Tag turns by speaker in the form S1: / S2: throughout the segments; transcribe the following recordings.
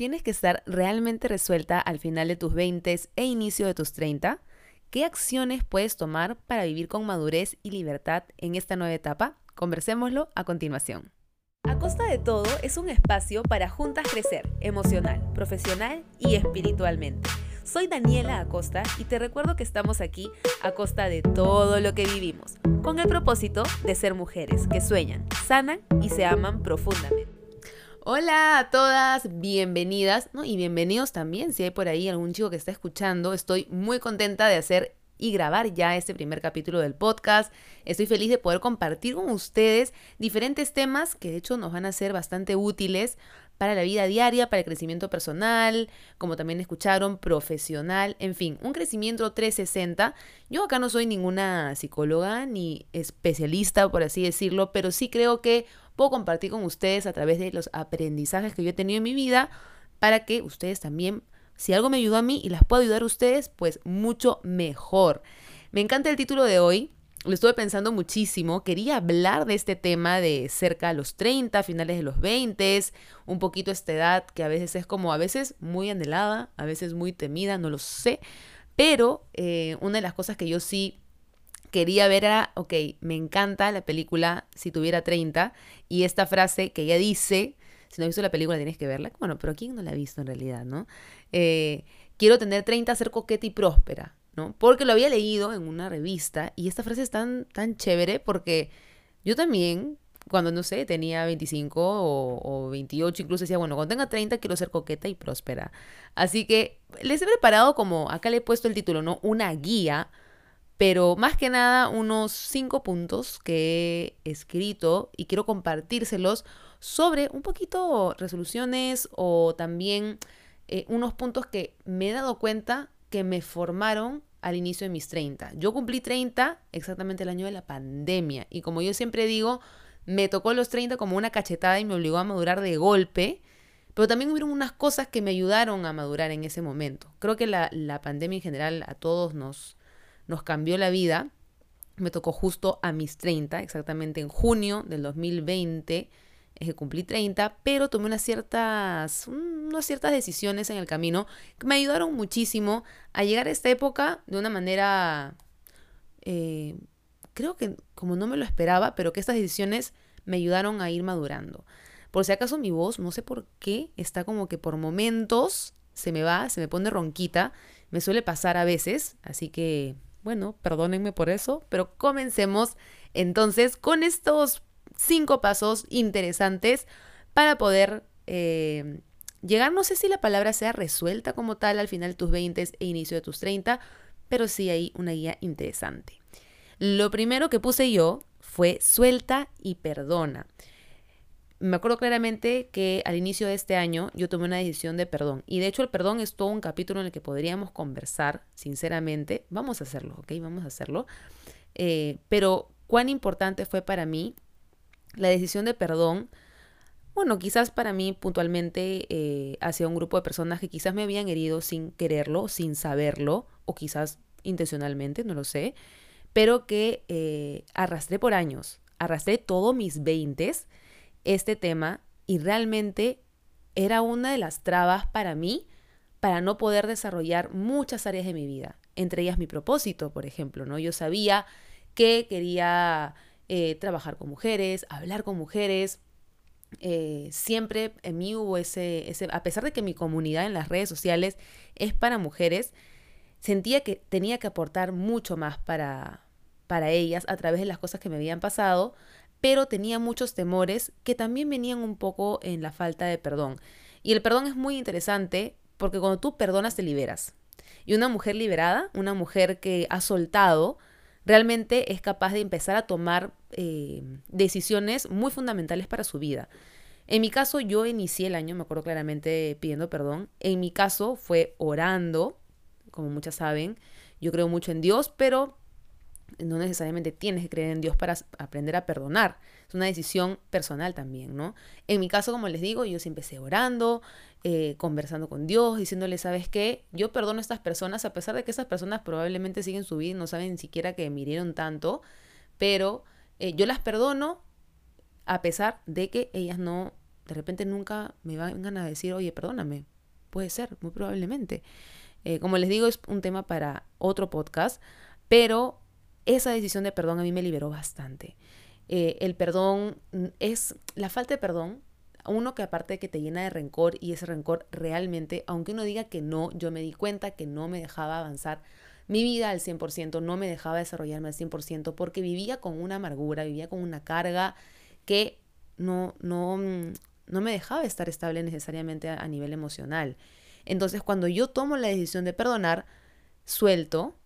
S1: ¿Tienes que estar realmente resuelta al final de tus 20 e inicio de tus 30? ¿Qué acciones puedes tomar para vivir con madurez y libertad en esta nueva etapa? Conversémoslo a continuación. A Costa de Todo es un espacio para juntas crecer emocional, profesional y espiritualmente. Soy Daniela Acosta y te recuerdo que estamos aquí a costa de todo lo que vivimos, con el propósito de ser mujeres que sueñan, sanan y se aman profundamente. Hola a todas, bienvenidas. Y bienvenidos también, si hay por ahí algún chico que está escuchando, estoy muy contenta de hacer y grabar ya este primer capítulo del podcast. Estoy feliz de poder compartir con ustedes diferentes temas que de hecho nos van a ser bastante útiles para la vida diaria, para el crecimiento personal, como también escucharon, profesional, en fin, un crecimiento 360. Yo acá no soy ninguna psicóloga ni especialista, por así decirlo, pero sí creo que puedo compartir con ustedes a través de los aprendizajes que yo he tenido en mi vida para que ustedes también, si algo me ayudó a mí y las puedo ayudar a ustedes, pues mucho mejor. Me encanta el título de hoy. Lo estuve pensando muchísimo. Quería hablar de este tema de cerca a los 30, finales de los 20, un poquito esta edad que a veces es como, a veces muy anhelada, a veces muy temida, no lo sé. Pero eh, una de las cosas que yo sí quería ver a, ok, me encanta la película Si tuviera 30 y esta frase que ella dice, si no has visto la película tienes que verla, bueno, pero ¿quién no la ha visto en realidad, no? Eh, quiero tener 30, ser coqueta y próspera, ¿no? Porque lo había leído en una revista y esta frase es tan, tan chévere porque yo también, cuando no sé, tenía 25 o, o 28, incluso decía, bueno, cuando tenga 30 quiero ser coqueta y próspera. Así que les he preparado como, acá le he puesto el título, ¿no? Una guía pero más que nada unos cinco puntos que he escrito y quiero compartírselos sobre un poquito resoluciones o también eh, unos puntos que me he dado cuenta que me formaron al inicio de mis 30. Yo cumplí 30 exactamente el año de la pandemia y como yo siempre digo, me tocó los 30 como una cachetada y me obligó a madurar de golpe, pero también hubieron unas cosas que me ayudaron a madurar en ese momento. Creo que la, la pandemia en general a todos nos, nos cambió la vida. Me tocó justo a mis 30, exactamente en junio del 2020, es que cumplí 30, pero tomé unas ciertas, unas ciertas decisiones en el camino que me ayudaron muchísimo a llegar a esta época de una manera, eh, creo que como no me lo esperaba, pero que estas decisiones me ayudaron a ir madurando. Por si acaso mi voz, no sé por qué, está como que por momentos se me va, se me pone ronquita, me suele pasar a veces, así que bueno, perdónenme por eso, pero comencemos entonces con estos cinco pasos interesantes para poder eh, llegar, no sé si la palabra sea resuelta como tal al final de tus 20 e inicio de tus 30, pero sí hay una guía interesante. Lo primero que puse yo fue suelta y perdona me acuerdo claramente que al inicio de este año yo tomé una decisión de perdón. Y de hecho el perdón es todo un capítulo en el que podríamos conversar, sinceramente. Vamos a hacerlo, ¿ok? Vamos a hacerlo. Eh, pero cuán importante fue para mí la decisión de perdón. Bueno, quizás para mí puntualmente eh, hacia un grupo de personas que quizás me habían herido sin quererlo, sin saberlo, o quizás intencionalmente, no lo sé, pero que eh, arrastré por años, arrastré todos mis veintes este tema y realmente era una de las trabas para mí para no poder desarrollar muchas áreas de mi vida, entre ellas mi propósito, por ejemplo, ¿no? Yo sabía que quería eh, trabajar con mujeres, hablar con mujeres, eh, siempre en mí hubo ese, ese, a pesar de que mi comunidad en las redes sociales es para mujeres, sentía que tenía que aportar mucho más para, para ellas a través de las cosas que me habían pasado, pero tenía muchos temores que también venían un poco en la falta de perdón. Y el perdón es muy interesante porque cuando tú perdonas te liberas. Y una mujer liberada, una mujer que ha soltado, realmente es capaz de empezar a tomar eh, decisiones muy fundamentales para su vida. En mi caso, yo inicié el año, me acuerdo claramente, pidiendo perdón. En mi caso fue orando, como muchas saben. Yo creo mucho en Dios, pero no necesariamente tienes que creer en Dios para aprender a perdonar. Es una decisión personal también, ¿no? En mi caso, como les digo, yo sí empecé orando, eh, conversando con Dios, diciéndole, ¿sabes qué? Yo perdono a estas personas, a pesar de que esas personas probablemente siguen su vida y no saben ni siquiera que me hirieron tanto, pero eh, yo las perdono a pesar de que ellas no de repente nunca me van a decir, oye, perdóname. Puede ser, muy probablemente. Eh, como les digo, es un tema para otro podcast, pero esa decisión de perdón a mí me liberó bastante. Eh, el perdón es, la falta de perdón, uno que aparte de que te llena de rencor y ese rencor realmente, aunque uno diga que no, yo me di cuenta que no me dejaba avanzar mi vida al 100%, no me dejaba desarrollarme al 100% porque vivía con una amargura, vivía con una carga que no, no, mm, no me dejaba estar estable necesariamente a, nivel emocional. Entonces cuando yo tomo la decisión de perdonar, suelto,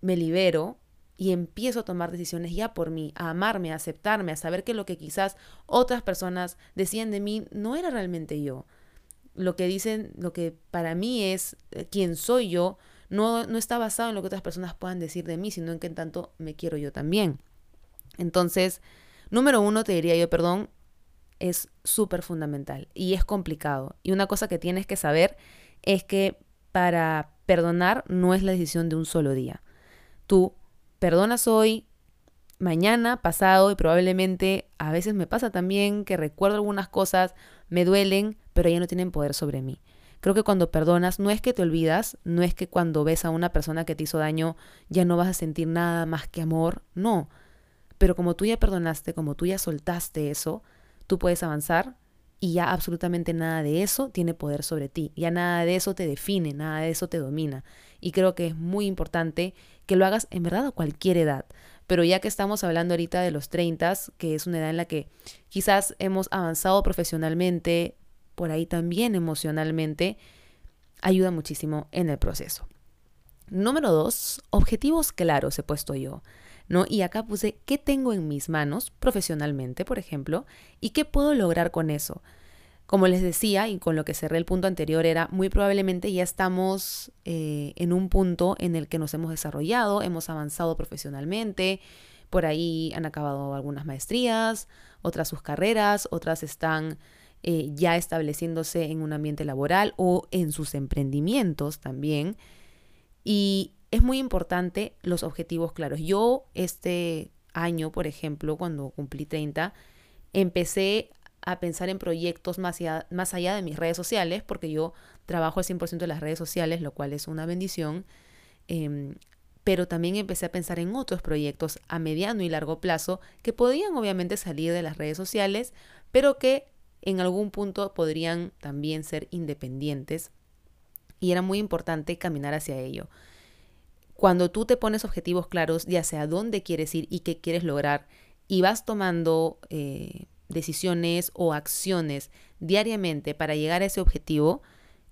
S1: me libero y empiezo a tomar decisiones ya por mí, a amarme, a aceptarme, a saber que lo que quizás otras personas decían de mí no era realmente yo. Lo que dicen, lo que para mí es eh, quién soy yo, no, no está basado en lo que otras personas puedan decir de mí, sino en que en tanto me quiero yo también. Entonces, número uno, te diría yo, perdón, es súper fundamental y es complicado. Y una cosa que tienes que saber es que para perdonar no es la decisión de un solo día. Tú perdonas hoy, mañana, pasado y probablemente a veces me pasa también que recuerdo algunas cosas, me duelen, pero ya no tienen poder sobre mí. Creo que cuando perdonas no es que te olvidas, no es que cuando ves a una persona que te hizo daño ya no vas a sentir nada más que amor, no. Pero como tú ya perdonaste, como tú ya soltaste eso, tú puedes avanzar y ya absolutamente nada de eso tiene poder sobre ti, ya nada de eso te define, nada de eso te domina. Y creo que es muy importante que lo hagas en verdad a cualquier edad. Pero ya que estamos hablando ahorita de los 30, que es una edad en la que quizás hemos avanzado profesionalmente, por ahí también emocionalmente, ayuda muchísimo en el proceso. Número dos, objetivos claros he puesto yo. ¿no? Y acá puse qué tengo en mis manos profesionalmente, por ejemplo, y qué puedo lograr con eso. Como les decía, y con lo que cerré el punto anterior, era muy probablemente ya estamos eh, en un punto en el que nos hemos desarrollado, hemos avanzado profesionalmente, por ahí han acabado algunas maestrías, otras sus carreras, otras están eh, ya estableciéndose en un ambiente laboral o en sus emprendimientos también. Y es muy importante los objetivos claros. Yo este año, por ejemplo, cuando cumplí 30, empecé a pensar en proyectos más allá, más allá de mis redes sociales, porque yo trabajo al 100% de las redes sociales, lo cual es una bendición. Em, pero también empecé a pensar en otros proyectos a mediano y largo plazo que podían obviamente salir de las redes sociales, pero que en algún punto podrían también ser independientes. Y era muy importante caminar hacia ello. Cuando tú te pones objetivos claros ya sea dónde quieres ir y qué quieres lograr y vas tomando eh, decisiones o acciones diariamente para llegar a ese objetivo,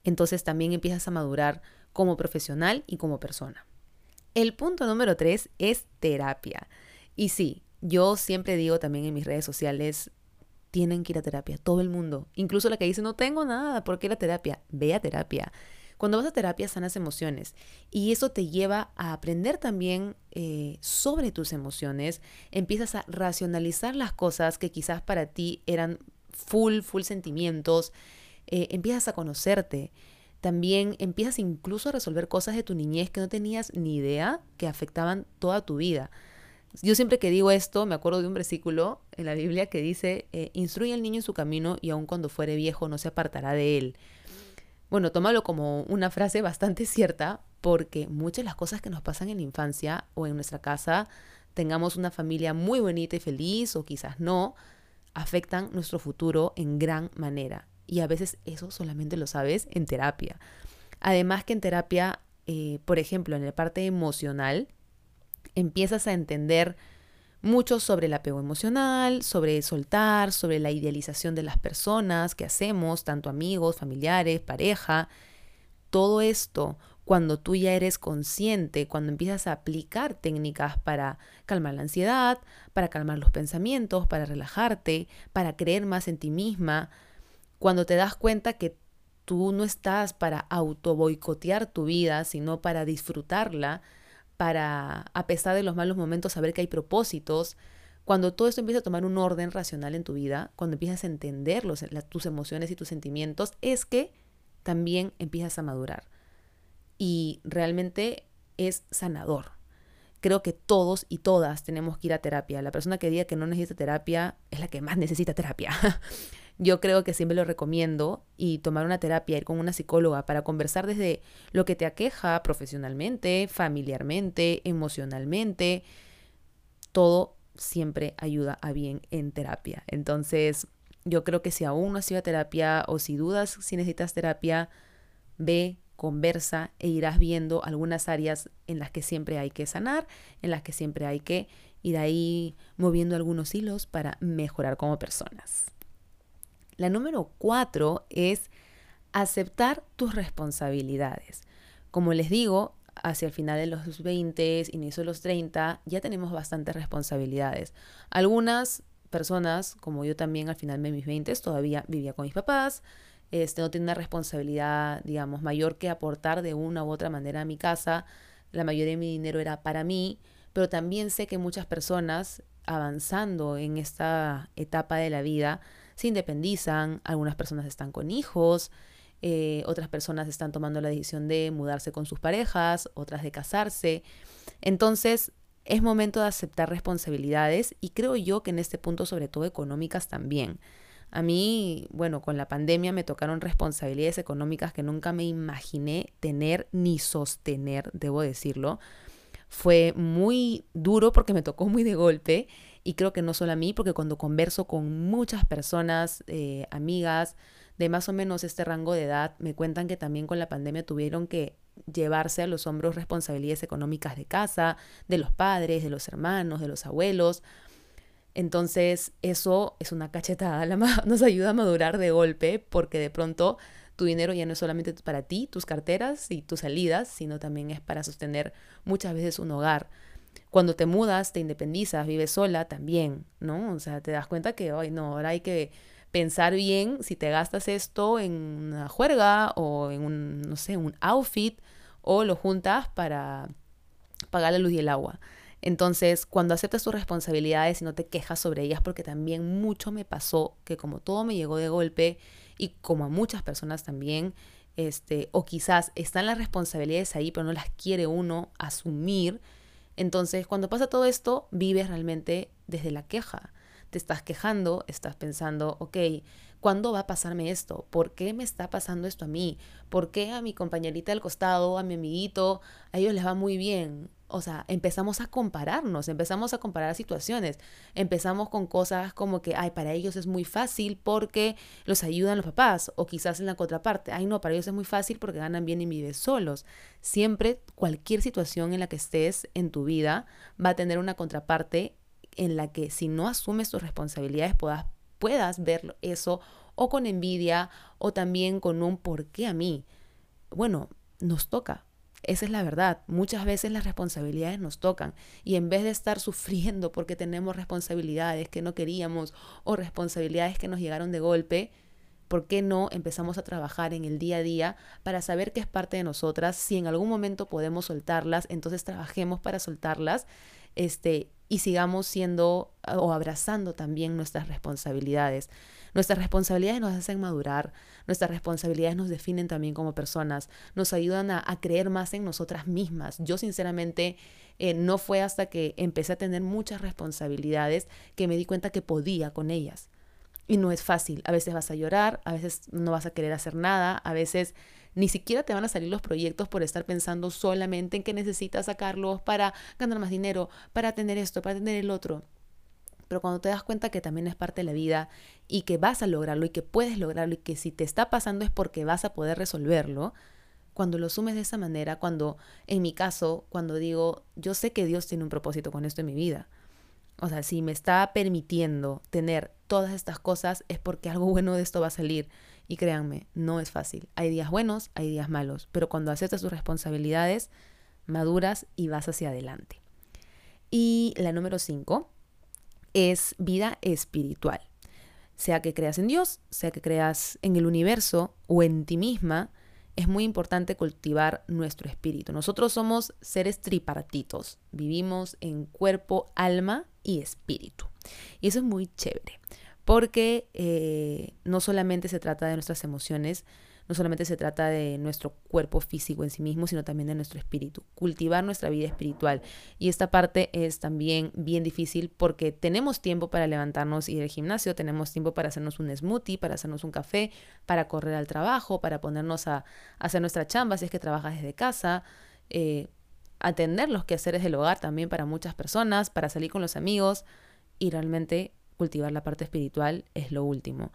S1: entonces también empiezas a madurar como profesional y como persona. El punto número tres es terapia. Y sí, yo siempre digo también en mis redes sociales, tienen que ir a terapia, todo el mundo, incluso la que dice no tengo nada, ¿por qué la terapia? Ve a terapia. Cuando vas a terapia sanas emociones y eso te lleva a aprender también eh, sobre tus emociones, empiezas a racionalizar las cosas que quizás para ti eran full, full sentimientos, eh, empiezas a conocerte, también empiezas incluso a resolver cosas de tu niñez que no tenías ni idea que afectaban toda tu vida. Yo siempre que digo esto, me acuerdo de un versículo en la Biblia que dice, eh, instruye al niño en su camino y aun cuando fuere viejo no se apartará de él. Bueno, tómalo como una frase bastante cierta porque muchas de las cosas que nos pasan en la infancia o en nuestra casa, tengamos una familia muy bonita y feliz o quizás no, afectan nuestro futuro en gran manera. Y a veces eso solamente lo sabes en terapia. Además que en terapia, eh, por ejemplo, en la parte emocional, empiezas a entender mucho sobre el apego emocional, sobre soltar, sobre la idealización de las personas que hacemos, tanto amigos, familiares, pareja. Todo esto, cuando tú ya eres consciente, cuando empiezas a aplicar técnicas para calmar la ansiedad, para calmar los pensamientos, para relajarte, para creer más en ti misma, cuando te das cuenta que tú no estás para auto boicotear tu vida, sino para disfrutarla, para, a pesar de los malos momentos, saber que hay propósitos. Cuando todo esto empieza a tomar un orden racional en tu vida, cuando empiezas a entender tus emociones y tus sentimientos, es que también empiezas a madurar. Y realmente es sanador. Creo que todos y todas tenemos que ir a terapia. La persona que diga que no necesita terapia es la que más necesita terapia. yo creo que siempre lo recomiendo y tomar una terapia, ir con una psicóloga para conversar desde lo que te aqueja profesionalmente, familiarmente, emocionalmente. Todo siempre ayuda a bien en terapia. Entonces, yo creo que si aún no has ido a terapia o si dudas si necesitas terapia, ve, conversa e irás viendo algunas áreas en las que siempre hay que sanar, en las que siempre hay que ir ahí moviendo algunos hilos para mejorar como personas. La número cuatro es aceptar tus responsabilidades. Como les digo, hacia el final de los 20, inicio de los 30, ya tenemos bastantes responsabilidades. Algunas personas, como yo también al final de mis 20, todavía vivía con mis papás, este, no tiene una responsabilidad, digamos, mayor que aportar de una u otra manera a mi casa. La mayoría de mi dinero era para mí, pero también sé que muchas personas avanzando en esta etapa de la vida se independizan, algunas personas están con hijos, eh, otras personas están tomando la decisión de mudarse con sus parejas, otras de casarse. Entonces, es momento de aceptar responsabilidades y creo yo que en este punto, sobre todo económicas también. A mí, bueno, con la pandemia me tocaron responsabilidades económicas que nunca me imaginé tener ni sostener, debo decirlo. Fue muy duro porque me tocó muy de golpe y creo que no solo a mí, porque cuando converso con muchas personas, eh, amigas de más o menos este rango de edad, me cuentan que también con la pandemia tuvieron que llevarse a los hombros responsabilidades económicas de casa, de los padres, de los hermanos, de los abuelos. Entonces eso es una cachetada, nos ayuda a madurar de golpe porque de pronto tu dinero ya no es solamente para ti, tus carteras y tus salidas, sino también es para sostener muchas veces un hogar. Cuando te mudas, te independizas, vives sola también, ¿no? O sea, te das cuenta que hoy no, ahora hay que pensar bien si te gastas esto en una juerga o en un, no sé, un outfit o lo juntas para pagar la luz y el agua. Entonces, cuando aceptas tus responsabilidades y no te quejas sobre ellas, porque también mucho me pasó que como todo me llegó de golpe y como a muchas personas también, este, o quizás están las responsabilidades ahí, pero no las quiere uno asumir. Entonces, cuando pasa todo esto, vives realmente desde la queja. Te estás quejando, estás pensando, ok, ¿cuándo va a pasarme esto? ¿Por qué me está pasando esto a mí? ¿Por qué a mi compañerita del costado, a mi amiguito, a ellos les va muy bien? O sea, empezamos a compararnos, empezamos a comparar situaciones, empezamos con cosas como que, ay, para ellos es muy fácil porque los ayudan los papás, o quizás en la contraparte, ay, no, para ellos es muy fácil porque ganan bien y viven solos. Siempre, cualquier situación en la que estés en tu vida va a tener una contraparte en la que si no asumes tus responsabilidades puedas, puedas ver eso o con envidia o también con un ¿por qué a mí? Bueno, nos toca, esa es la verdad. Muchas veces las responsabilidades nos tocan y en vez de estar sufriendo porque tenemos responsabilidades que no queríamos o responsabilidades que nos llegaron de golpe, ¿por qué no empezamos a trabajar en el día a día para saber que es parte de nosotras? Si en algún momento podemos soltarlas, entonces trabajemos para soltarlas este, y sigamos siendo o abrazando también nuestras responsabilidades. Nuestras responsabilidades nos hacen madurar, nuestras responsabilidades nos definen también como personas, nos ayudan a, creer más en nosotras mismas. Yo sinceramente eh, no fue hasta que empecé a tener muchas responsabilidades que me di cuenta que podía con ellas. Y no es fácil. A veces vas a llorar, a veces no vas a querer hacer nada, a veces ni siquiera te van a salir los proyectos por estar pensando solamente en que necesitas sacarlos para ganar más dinero, para tener esto, para tener el otro. Pero cuando te das cuenta que también es parte de la vida y que vas a lograrlo y que puedes lograrlo y que si te está pasando es porque vas a poder resolverlo, cuando lo sumes de esa manera, cuando en mi caso, cuando digo, yo sé que Dios tiene un propósito con esto en mi vida. O sea, si me está permitiendo tener todas estas cosas es porque algo bueno de esto va a salir. Y créanme, no es fácil. Hay días buenos, hay días malos, pero cuando aceptas tus responsabilidades, maduras y vas hacia adelante. Y la número cinco es vida espiritual. Sea que creas en Dios, sea que creas en el universo o en ti misma, es muy importante cultivar nuestro espíritu. Nosotros somos seres tripartitos, vivimos en cuerpo, alma y espíritu. Y eso es muy chévere, porque eh, no solamente se trata de nuestras emociones, no solamente se trata de nuestro cuerpo físico en sí mismo, sino también de nuestro espíritu. Cultivar nuestra vida espiritual. Y esta parte es también bien difícil porque tenemos tiempo para levantarnos y ir al gimnasio, tenemos tiempo para hacernos un smoothie, para hacernos un café, para correr al trabajo, para ponernos a, hacer nuestra chamba si es que trabajas desde casa. Eh, atender los quehaceres del hogar también para muchas personas, para salir con los amigos y realmente cultivar la parte espiritual es lo último.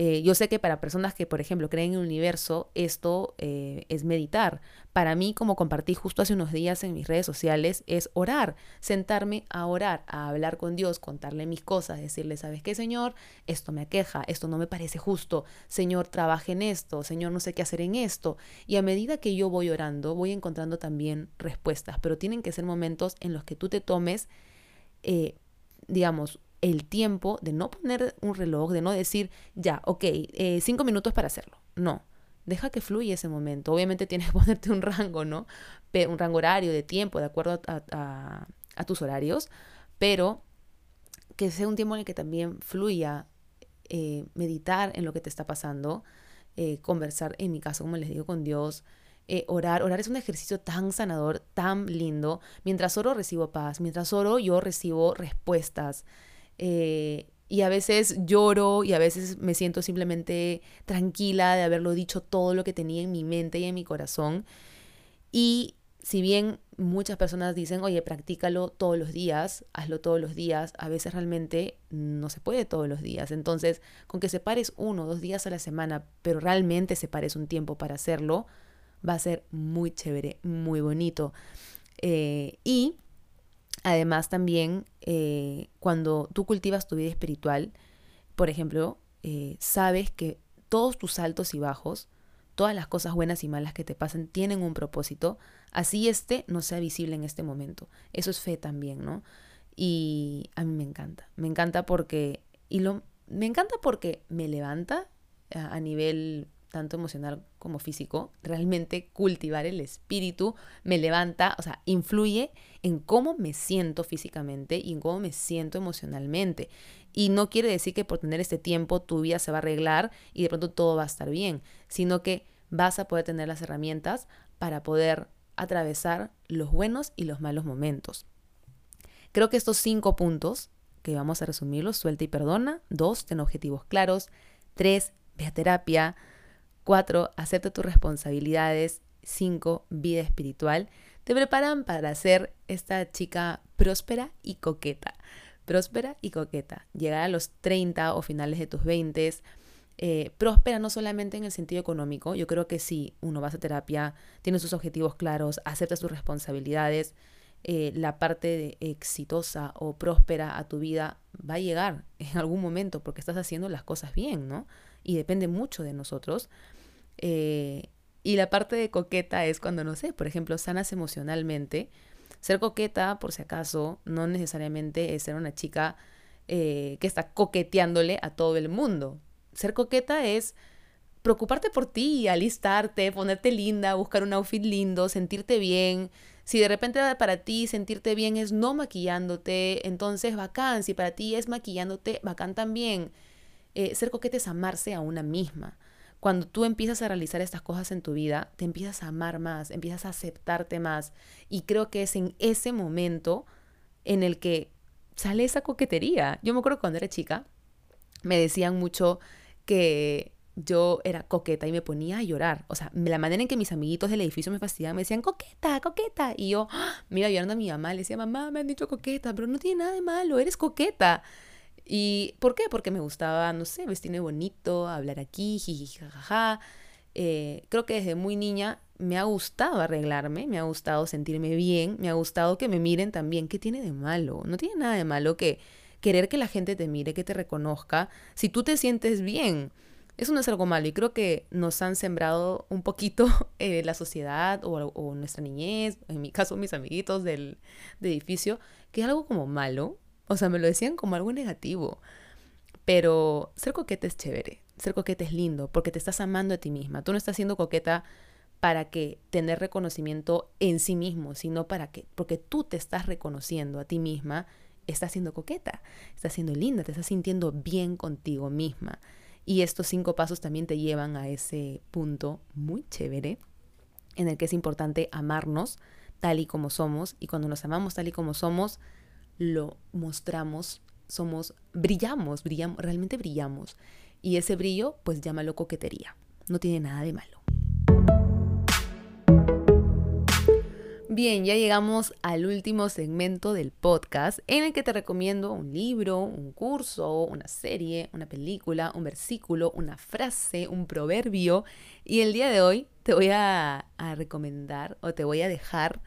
S1: Eh, yo sé que para personas que, por ejemplo, creen en el universo, esto eh, es meditar. Para mí, como compartí justo hace unos días en mis redes sociales, es orar, sentarme a orar, a hablar con Dios, contarle mis cosas, decirle, ¿sabes qué, Señor? Esto me aqueja, esto no me parece justo. Señor, trabaje en esto, Señor, no sé qué hacer en esto. Y a medida que yo voy orando, voy encontrando también respuestas, pero tienen que ser momentos en los que tú te tomes, eh, digamos, el tiempo de no poner un reloj, de no decir, ya, ok, eh, cinco minutos para hacerlo. No, deja que fluya ese momento. Obviamente tienes que ponerte un rango, ¿no? Un rango horario de tiempo, de acuerdo a, tus horarios, pero que sea un tiempo en el que también fluya eh, meditar en lo que te está pasando, eh, conversar, en mi caso, como les digo, con Dios, orar. Orar es un ejercicio tan sanador, tan lindo. Mientras oro recibo paz, mientras oro yo recibo respuestas. Eh, y a veces lloro y a veces me siento simplemente tranquila de haberlo dicho todo lo que tenía en mi mente y en mi corazón. Y si bien muchas personas dicen, oye, practícalo todos los días, hazlo todos los días, a veces realmente no se puede todos los días. Entonces, con que separes uno o dos días a la semana, pero realmente separes un tiempo para hacerlo, va a ser muy chévere, muy bonito. Eh, y Además, también eh, cuando tú cultivas tu vida espiritual, por ejemplo, eh, sabes que todos tus altos y bajos, todas las cosas buenas y malas que te pasan tienen un propósito, así este no sea visible en este momento. Eso es fe también, ¿no? Y a mí me encanta, me encanta porque, y lo, me encanta porque me levanta a nivel tanto emocional como físico, realmente cultivar el espíritu me levanta, o sea, influye en cómo me siento físicamente y en cómo me siento emocionalmente. Y no quiere decir que por tener este tiempo tu vida se va a arreglar y de pronto todo va a estar bien, sino que vas a poder tener las herramientas para poder atravesar los buenos y los malos momentos. Creo que estos cinco puntos, que vamos a resumirlos, suelta y perdona. Dos, ten objetivos claros. Tres, ve a terapia. 4. Acepta tus responsabilidades. 5. Vida espiritual. Te preparan para ser esta chica próspera y coqueta. Próspera y coqueta. Llegar a los 30 o finales de tus 20. Eh, próspera no solamente en el sentido económico. Yo creo que si uno va a terapia, tiene sus objetivos claros, acepta sus responsabilidades, eh, la parte exitosa o próspera a tu vida va a llegar en algún momento porque estás haciendo las cosas bien, ¿no? Y depende mucho de nosotros. Eh, y la parte de coqueta es cuando, no sé, por ejemplo, sanas emocionalmente. Ser coqueta, por si acaso, no necesariamente es ser una chica eh, que está coqueteándole a todo el mundo. Ser coqueta es preocuparte por ti, alistarte, ponerte linda, buscar un outfit lindo, sentirte bien. Si de repente para ti sentirte bien es no maquillándote, entonces bacán. Si para ti es maquillándote, bacán también. Eh, ser coqueta es amarse a una misma. Cuando tú empiezas a realizar estas cosas en tu vida, te empiezas a amar más, empiezas a aceptarte más. Y creo que es en ese momento en el que sale esa coquetería. Yo me acuerdo cuando era chica, me decían mucho que yo era coqueta y me ponía a llorar. O sea, la manera en que mis amiguitos del edificio me fastidiaban, me decían coqueta, coqueta. Y yo ¡ah! me iba llorando a mi mamá, le decía, mamá, me han dicho coqueta, pero no tiene nada de malo, eres coqueta. ¿Y por qué? Porque me gustaba, no sé, vestirme bonito, hablar aquí, jiji, jajaja. Eh, creo que desde muy niña me ha gustado arreglarme, me ha gustado sentirme bien, me ha gustado que me miren también. ¿Qué tiene de malo? No tiene nada de malo que querer que la gente te mire, que te reconozca, si tú te sientes bien. Eso no es algo malo y creo que nos han sembrado un poquito eh, la sociedad o, o, nuestra niñez, en mi caso mis amiguitos del, del edificio, que es algo como malo o sea, me lo decían como algo negativo. Pero ser coqueta es chévere. Ser coqueta es lindo porque te estás amando a ti misma. Tú no estás siendo coqueta para que tener reconocimiento en sí mismo, sino para que porque tú te estás reconociendo a ti misma estás siendo coqueta, estás siendo linda, te estás sintiendo bien contigo misma. Y estos cinco pasos también te llevan a ese punto muy chévere en el que es importante amarnos tal y como somos. Y cuando nos amamos tal y como somos, lo mostramos, somos, brillamos, brillamos, realmente brillamos. Y ese brillo, pues llámalo coquetería. No tiene nada de malo. Bien, ya llegamos al último segmento del podcast en el que te recomiendo un libro, un curso, una serie, una película, un versículo, una frase, un proverbio. Y el día de hoy te voy a, recomendar o te voy a dejar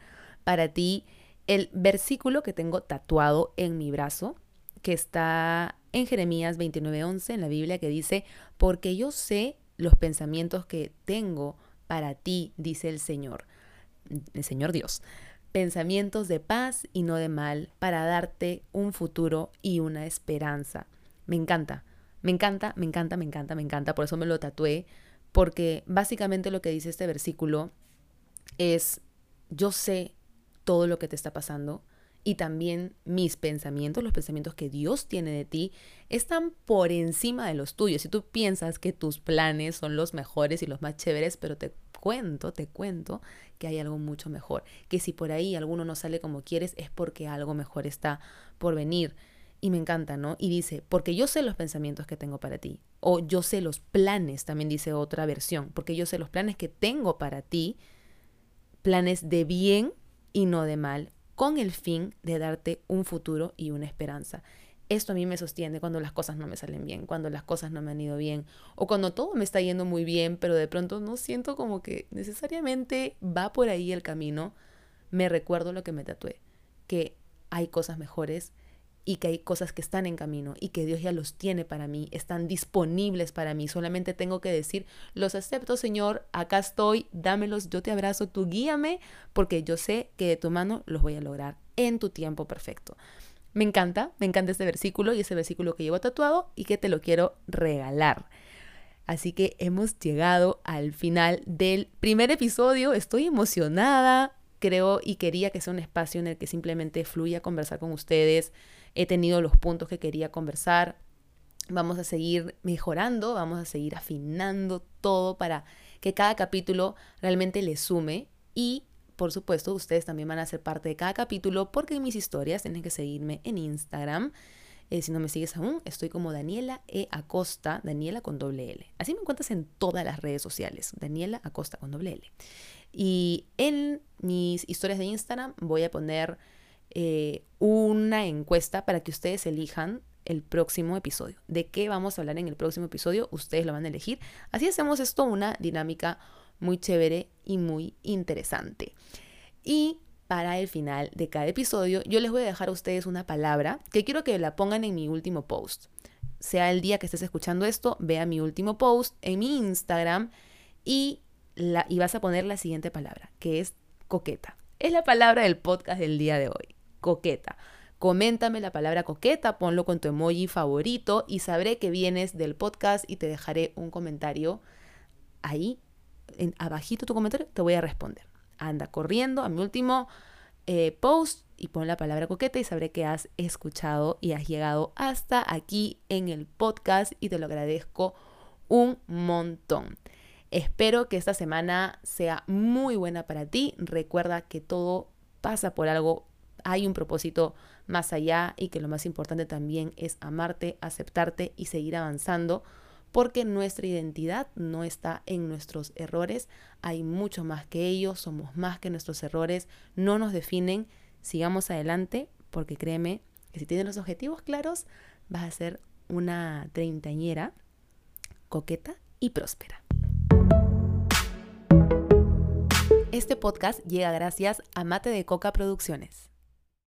S1: para ti el versículo que tengo tatuado en mi brazo, que está en Jeremías 29:11 en la Biblia, que dice, porque yo sé los pensamientos que tengo para ti, dice el Señor el Señor Dios, pensamientos de paz y no de mal para darte un futuro y una esperanza. Me encanta, me encanta, me encanta, me encanta, me encanta, por eso me lo tatué, porque básicamente lo que dice este versículo es, yo sé todo lo que te está pasando y también mis pensamientos, los pensamientos que Dios tiene de ti, están por encima de los tuyos. Si tú piensas que tus planes son los mejores y los más chéveres, pero te cuento, te cuento que hay algo mucho mejor. Que si por ahí alguno no sale como quieres es porque algo mejor está por venir. Y me encanta, ¿no? Y dice, porque yo sé los pensamientos que tengo para ti. O yo sé los planes, también dice otra versión, porque yo sé los planes que tengo para ti, planes de bien y no de mal, con el fin de darte un futuro y una esperanza. Esto a mí me sostiene cuando las cosas no me salen bien, cuando las cosas no me han ido bien o cuando todo me está yendo muy bien, pero de pronto no siento como que necesariamente va por ahí el camino. Me recuerdo lo que me tatué, que hay cosas mejores y que hay cosas que están en camino y que Dios ya los tiene para mí, están disponibles para mí. Solamente tengo que decir, los acepto Señor, acá estoy, dámelos, yo te abrazo, tú guíame, porque yo sé que de tu mano los voy a lograr en tu tiempo perfecto. Me encanta, me encanta este versículo y ese versículo que llevo tatuado y que te lo quiero regalar. Así que hemos llegado al final del primer episodio. Estoy emocionada, creo y quería que sea un espacio en el que simplemente fluya conversar con ustedes. He tenido los puntos que quería conversar. Vamos a seguir mejorando, vamos a seguir afinando todo para que cada capítulo realmente le sume y por supuesto, ustedes también van a ser parte de cada capítulo porque mis historias tienen que seguirme en Instagram. Eh, si no me sigues aún, estoy como Daniela E. Acosta, Daniela con doble L. Así me encuentras en todas las redes sociales, Daniela Acosta con doble L. Y en mis historias de Instagram voy a poner eh, una encuesta para que ustedes elijan el próximo episodio. ¿De qué vamos a hablar en el próximo episodio? Ustedes lo van a elegir. Así hacemos esto una dinámica muy chévere y muy interesante. Y para el final de cada episodio, yo les voy a dejar a ustedes una palabra que quiero que la pongan en mi último post. Sea el día que estés escuchando esto, vea mi último post en mi Instagram y, la, y vas a poner la siguiente palabra, que es coqueta. Es la palabra del podcast del día de hoy, coqueta. Coméntame la palabra coqueta, ponlo con tu emoji favorito y sabré que vienes del podcast y te dejaré un comentario ahí en, abajito tu comentario, te voy a responder. Anda corriendo a mi último eh, post y pon la palabra coqueta y sabré que has escuchado y has llegado hasta aquí en el podcast y te lo agradezco un montón. Espero que esta semana sea muy buena para ti. Recuerda que todo pasa por algo, hay un propósito más allá y que lo más importante también es amarte, aceptarte y seguir avanzando porque nuestra identidad no está en nuestros errores, hay mucho más que ellos, somos más que nuestros errores, no nos definen, sigamos adelante, porque créeme que si tienes los objetivos claros, vas a ser una treintañera coqueta y próspera. Este podcast llega gracias a Mate de Coca Producciones.